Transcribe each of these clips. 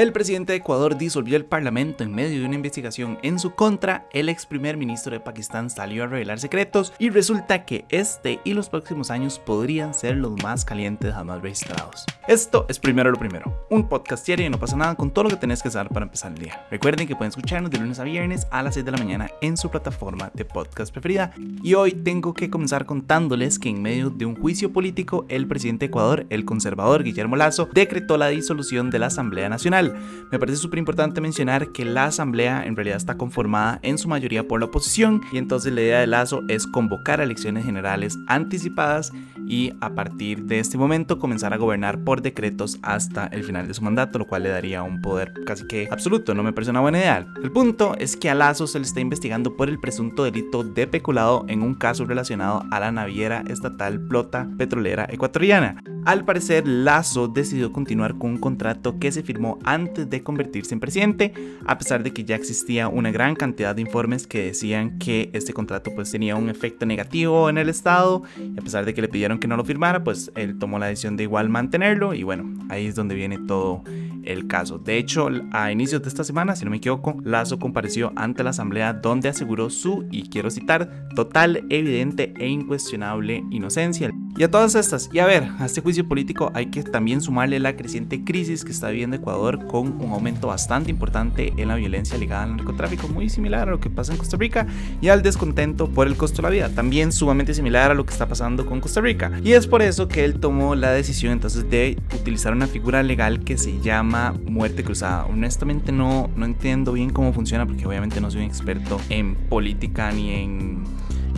El presidente de Ecuador disolvió el parlamento en medio de una investigación en su contra. El ex primer ministro de Pakistán salió a revelar secretos y resulta que este y los próximos años podrían ser los más calientes jamás registrados. Esto es primero lo primero, un podcast diario y no pasa nada con todo lo que tenés que saber para empezar el día. Recuerden que pueden escucharnos de lunes a viernes a las 6 de la mañana en su plataforma de podcast preferida. Y hoy tengo que comenzar contándoles que en medio de un juicio político, el presidente de Ecuador, el conservador Guillermo Lazo, decretó la disolución de la Asamblea Nacional me parece súper importante mencionar que la asamblea en realidad está conformada en su mayoría por la oposición y entonces la idea de Lazo es convocar elecciones generales anticipadas y a partir de este momento comenzar a gobernar por decretos hasta el final de su mandato, lo cual le daría un poder casi que absoluto, no me parece una buena idea. El punto es que a Lazo se le está investigando por el presunto delito de peculado en un caso relacionado a la naviera estatal Plota Petrolera Ecuatoriana. Al parecer, Lazo decidió continuar con un contrato que se firmó antes de convertirse en presidente, a pesar de que ya existía una gran cantidad de informes que decían que este contrato pues tenía un efecto negativo en el Estado, y a pesar de que le pidieron que no lo firmara, pues él tomó la decisión de igual mantenerlo, y bueno, ahí es donde viene todo el caso. De hecho, a inicios de esta semana, si no me equivoco, Lazo compareció ante la Asamblea donde aseguró su, y quiero citar, total, evidente e incuestionable inocencia. Y a todas estas, y a ver, a este juicio político hay que también sumarle la creciente crisis que está viviendo Ecuador con un aumento bastante importante en la violencia ligada al narcotráfico, muy similar a lo que pasa en Costa Rica, y al descontento por el costo de la vida, también sumamente similar a lo que está pasando con Costa Rica. Y es por eso que él tomó la decisión entonces de utilizar una figura legal que se llama muerte cruzada. Honestamente no, no entiendo bien cómo funciona porque obviamente no soy un experto en política ni en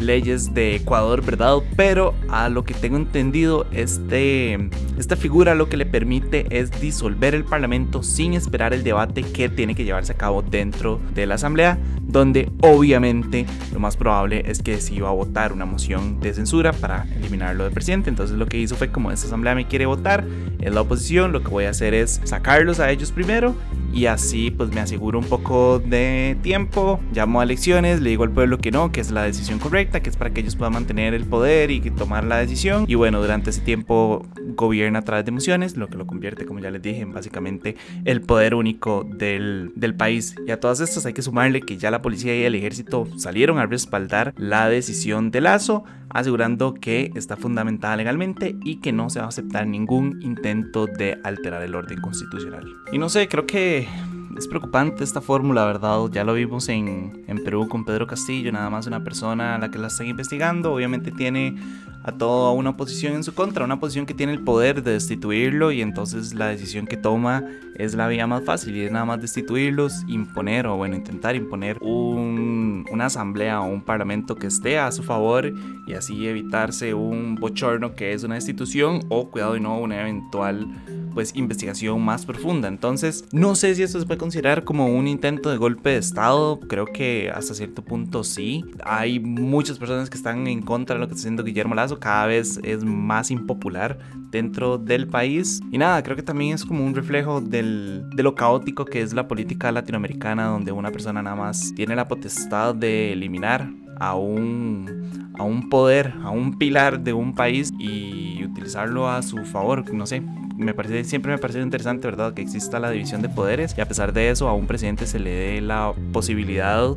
leyes de Ecuador, ¿verdad? Pero a lo que tengo entendido, este, esta figura lo que le permite es disolver el Parlamento sin esperar el debate que tiene que llevarse a cabo dentro de la Asamblea, donde obviamente lo más probable es que se iba a votar una moción de censura para eliminarlo del presidente. Entonces lo que hizo fue como esta Asamblea me quiere votar, es la oposición, lo que voy a hacer es sacarlos a ellos primero y así pues me aseguro un poco de tiempo, llamo a elecciones, le digo al pueblo que no, que es la decisión correcta, que es para que ellos puedan mantener el poder y tomar la decisión. Y bueno, durante ese tiempo gobierna a través de emociones, lo que lo convierte, como ya les dije, en básicamente el poder único del, del país. Y a todas estas hay que sumarle que ya la policía y el ejército salieron a respaldar la decisión de Lazo, asegurando que está fundamentada legalmente y que no se va a aceptar ningún intento de alterar el orden constitucional. Y no sé, creo que es preocupante esta fórmula, ¿verdad? Ya lo vimos en, en, Perú con Pedro Castillo, nada más una persona a la que la están investigando. Obviamente tiene a toda una oposición en su contra, una posición que tiene el poder de destituirlo y entonces la decisión que toma es la vía más fácil y es nada más destituirlos, imponer o bueno, intentar imponer un, una asamblea o un parlamento que esté a su favor y así evitarse un bochorno que es una destitución o cuidado y no una eventual pues investigación más profunda. Entonces, no sé si esto se puede considerar como un intento de golpe de Estado. Creo que hasta cierto punto sí. Hay muchas personas que están en contra de lo que está haciendo Guillermo Lazo. Cada vez es más impopular dentro del país. Y nada, creo que también es como un reflejo del, de lo caótico que es la política latinoamericana, donde una persona nada más tiene la potestad de eliminar a un, a un poder, a un pilar de un país y utilizarlo a su favor. No sé, me parece, siempre me parece interesante, ¿verdad? Que exista la división de poderes y a pesar de eso a un presidente se le dé la posibilidad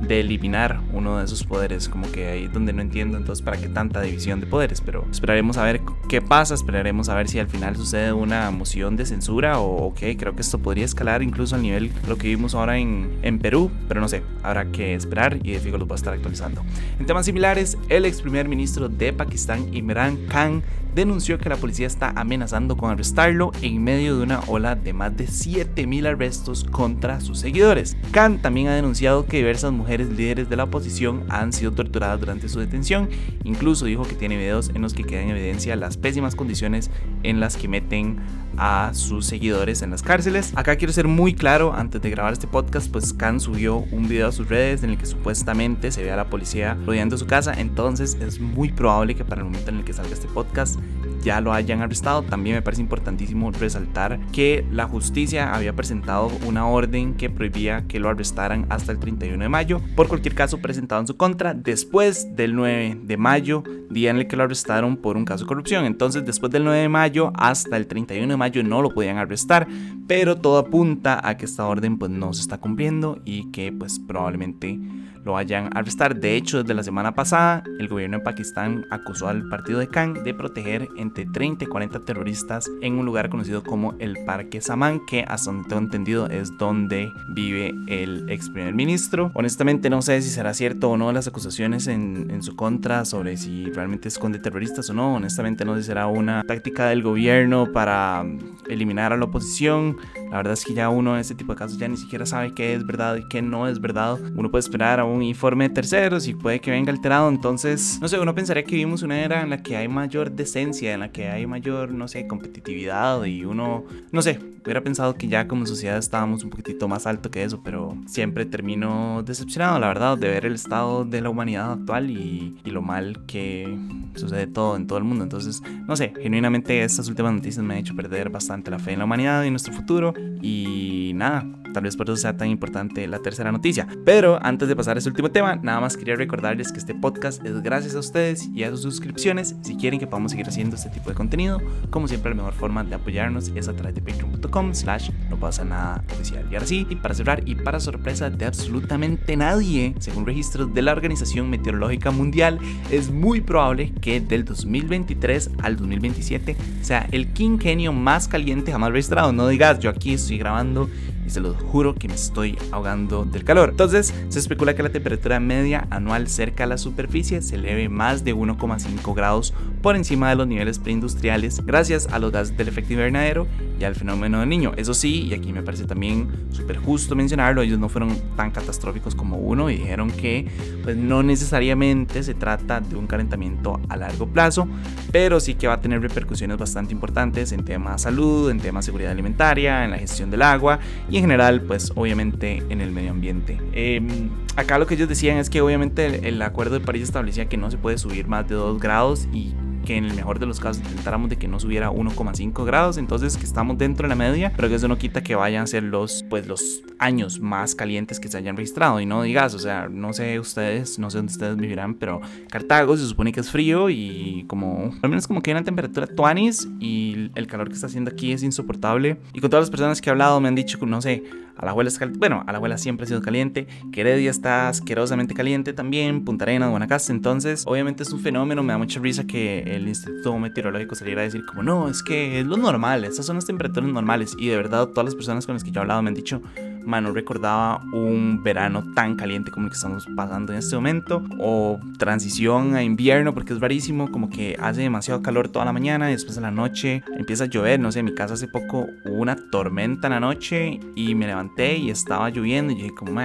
de eliminar uno de esos poderes, como que ahí donde no entiendo entonces para qué tanta división de poderes, pero esperaremos a ver qué pasa, esperaremos a ver si al final sucede una moción de censura o qué, creo que esto podría escalar incluso al nivel lo que vimos ahora en, en Perú, pero no sé, habrá que esperar y de fijo lo va a estar actualizando. En temas similares, el ex primer ministro de Pakistán, Imran Khan, denunció que la policía está amenazando con arrestarlo en medio de una ola de más de 7.000 arrestos contra sus seguidores. Khan también ha denunciado que diversas mujeres líderes de la oposición han sido torturadas durante su detención, incluso dijo que tiene videos en los que quedan en evidencia las pésimas condiciones en las que meten a sus seguidores en las cárceles. Acá quiero ser muy claro, antes de grabar este podcast, pues Khan subió un video a sus redes en el que supuestamente se ve a la policía rodeando su casa, entonces es muy probable que para el momento en el que salga este podcast ya lo hayan arrestado. También me parece importantísimo resaltar que la justicia había presentado una orden que prohibía que lo arrestaran hasta el 31 de mayo. Por cualquier caso presentado en su contra después del 9 de mayo, día en el que lo arrestaron por un caso de corrupción. Entonces después del 9 de mayo hasta el 31 de mayo no lo podían arrestar, pero todo apunta a que esta orden pues no se está cumpliendo y que pues probablemente lo vayan a arrestar. De hecho, desde la semana pasada, el gobierno de Pakistán acusó al partido de Khan de proteger entre 30 y 40 terroristas en un lugar conocido como el Parque Saman, que hasta donde tengo entendido es donde vive el ex primer ministro. Honestamente no sé si será cierto o no las acusaciones en, en su contra sobre si realmente esconde terroristas o no. Honestamente no sé si será una táctica del gobierno para eliminar a la oposición. La verdad es que ya uno en este tipo de casos ya ni siquiera sabe qué es verdad y qué no es verdad. Uno puede esperar a un informe de terceros y puede que venga alterado. Entonces, no sé, uno pensaría que vivimos una era en la que hay mayor decencia, en la que hay mayor, no sé, competitividad y uno, no sé, hubiera pensado que ya como sociedad estábamos un poquitito más alto que eso, pero siempre termino decepcionado, la verdad, de ver el estado de la humanidad actual y, lo mal que sucede todo en todo el mundo. Entonces, no sé, genuinamente estas últimas noticias me han hecho perder bastante la fe en la humanidad y nuestro futuro. Y nada, tal vez por eso sea tan importante la tercera noticia. Pero antes de pasar a este último tema, nada más quería recordarles que este podcast es gracias a ustedes y a sus suscripciones. Si quieren que podamos seguir haciendo este tipo de contenido, como siempre la mejor forma de apoyarnos es a través de patreon.com slash no pasa nada oficial. Y ahora sí, y para cerrar y para sorpresa de absolutamente nadie, según registros de la Organización Meteorológica Mundial, es muy probable que del 2023 al 2027 sea el quinquenio más caliente jamás registrado. No digas, yo aquí estoy grabando y se los juro que me estoy ahogando del calor. Entonces, se especula que la temperatura media anual cerca a la superficie se eleve más de 1,5 grados por encima de los niveles preindustriales gracias a los gases del efecto invernadero y al fenómeno del niño. Eso sí, y aquí me parece también súper justo mencionarlo, ellos no fueron tan catastróficos como uno y dijeron que pues, no necesariamente se trata de un calentamiento a largo plazo, pero sí que va a tener repercusiones bastante importantes en temas salud, en temas seguridad alimentaria, en la gestión del agua y en general, pues obviamente en el medio ambiente. Em, acá lo que ellos decían es que obviamente el, el Acuerdo de París establecía que no se puede subir más de 2 grados y que en el mejor de los casos intentáramos de que no subiera 1,5 grados, entonces que estamos dentro de la media, pero que eso no quita que vayan a ser los, pues, los años más calientes que se hayan registrado. Y no digas, o sea, no sé ustedes, no sé dónde ustedes vivirán, pero Cartago se supone que es frío y como, al menos como que hay una temperatura tuanis y el calor que está haciendo aquí es insoportable. Y con todas las personas que he hablado me han dicho, no sé, a la abuela es caliente, bueno, a la abuela siempre ha sido caliente, que Heredia está asquerosamente caliente también, Punta Arenas, Guanacaste, entonces obviamente es un fenómeno, me da mucha risa que el Instituto Meteorológico saliera a decir como, no, es que es lo normal, estas son las temperaturas normales. Y de verdad, todas las personas con las que yo he hablado me han dicho, mano, recordaba un verano tan caliente como el que estamos pasando en este momento, o transición a invierno, porque es rarísimo, como que hace demasiado calor toda la mañana y después de la noche empieza a llover. No sé, en mi casa hace poco hubo una tormenta en la noche y me levanté y estaba lloviendo y dije, como,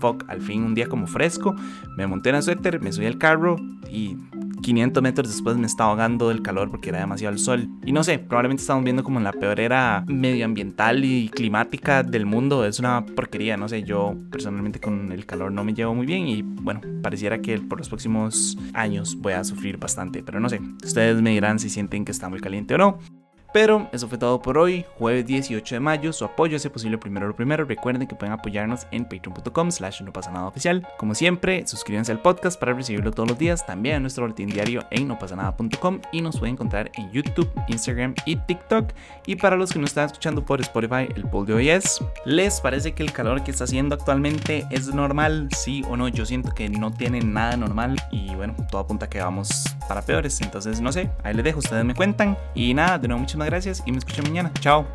fuck, al fin un día como fresco. Me monté en el suéter, me subí al carro y 500 metros después me estaba ahogando del calor porque era demasiado el sol. Y no sé, probablemente estamos viendo como la peor era medioambiental y climática del mundo. Es una porquería, no sé, yo personalmente con el calor no me llevo muy bien y bueno, pareciera que por los próximos años voy a sufrir bastante. Pero no sé, ustedes me dirán si sienten que está muy caliente o no. Pero eso fue todo por hoy, jueves 18 de mayo. Su apoyo hace posible primero lo primero. Recuerden que pueden apoyarnos en patreon.com slash no pasa nada oficial. Como siempre, suscríbanse al podcast para recibirlo todos los días. También a nuestro boletín diario en nopasanada.com y nos pueden encontrar en YouTube, Instagram y TikTok. Y para los que no están escuchando por Spotify, el poll de hoy es, ¿les parece que el calor que está haciendo actualmente es normal? Sí o no, yo siento que no tiene nada normal y bueno, todo apunta a que vamos para peores. Entonces, no sé, ahí les dejo, ustedes me cuentan. Y nada, de nuevo, muchas gracias y me escuchan mañana. Chao.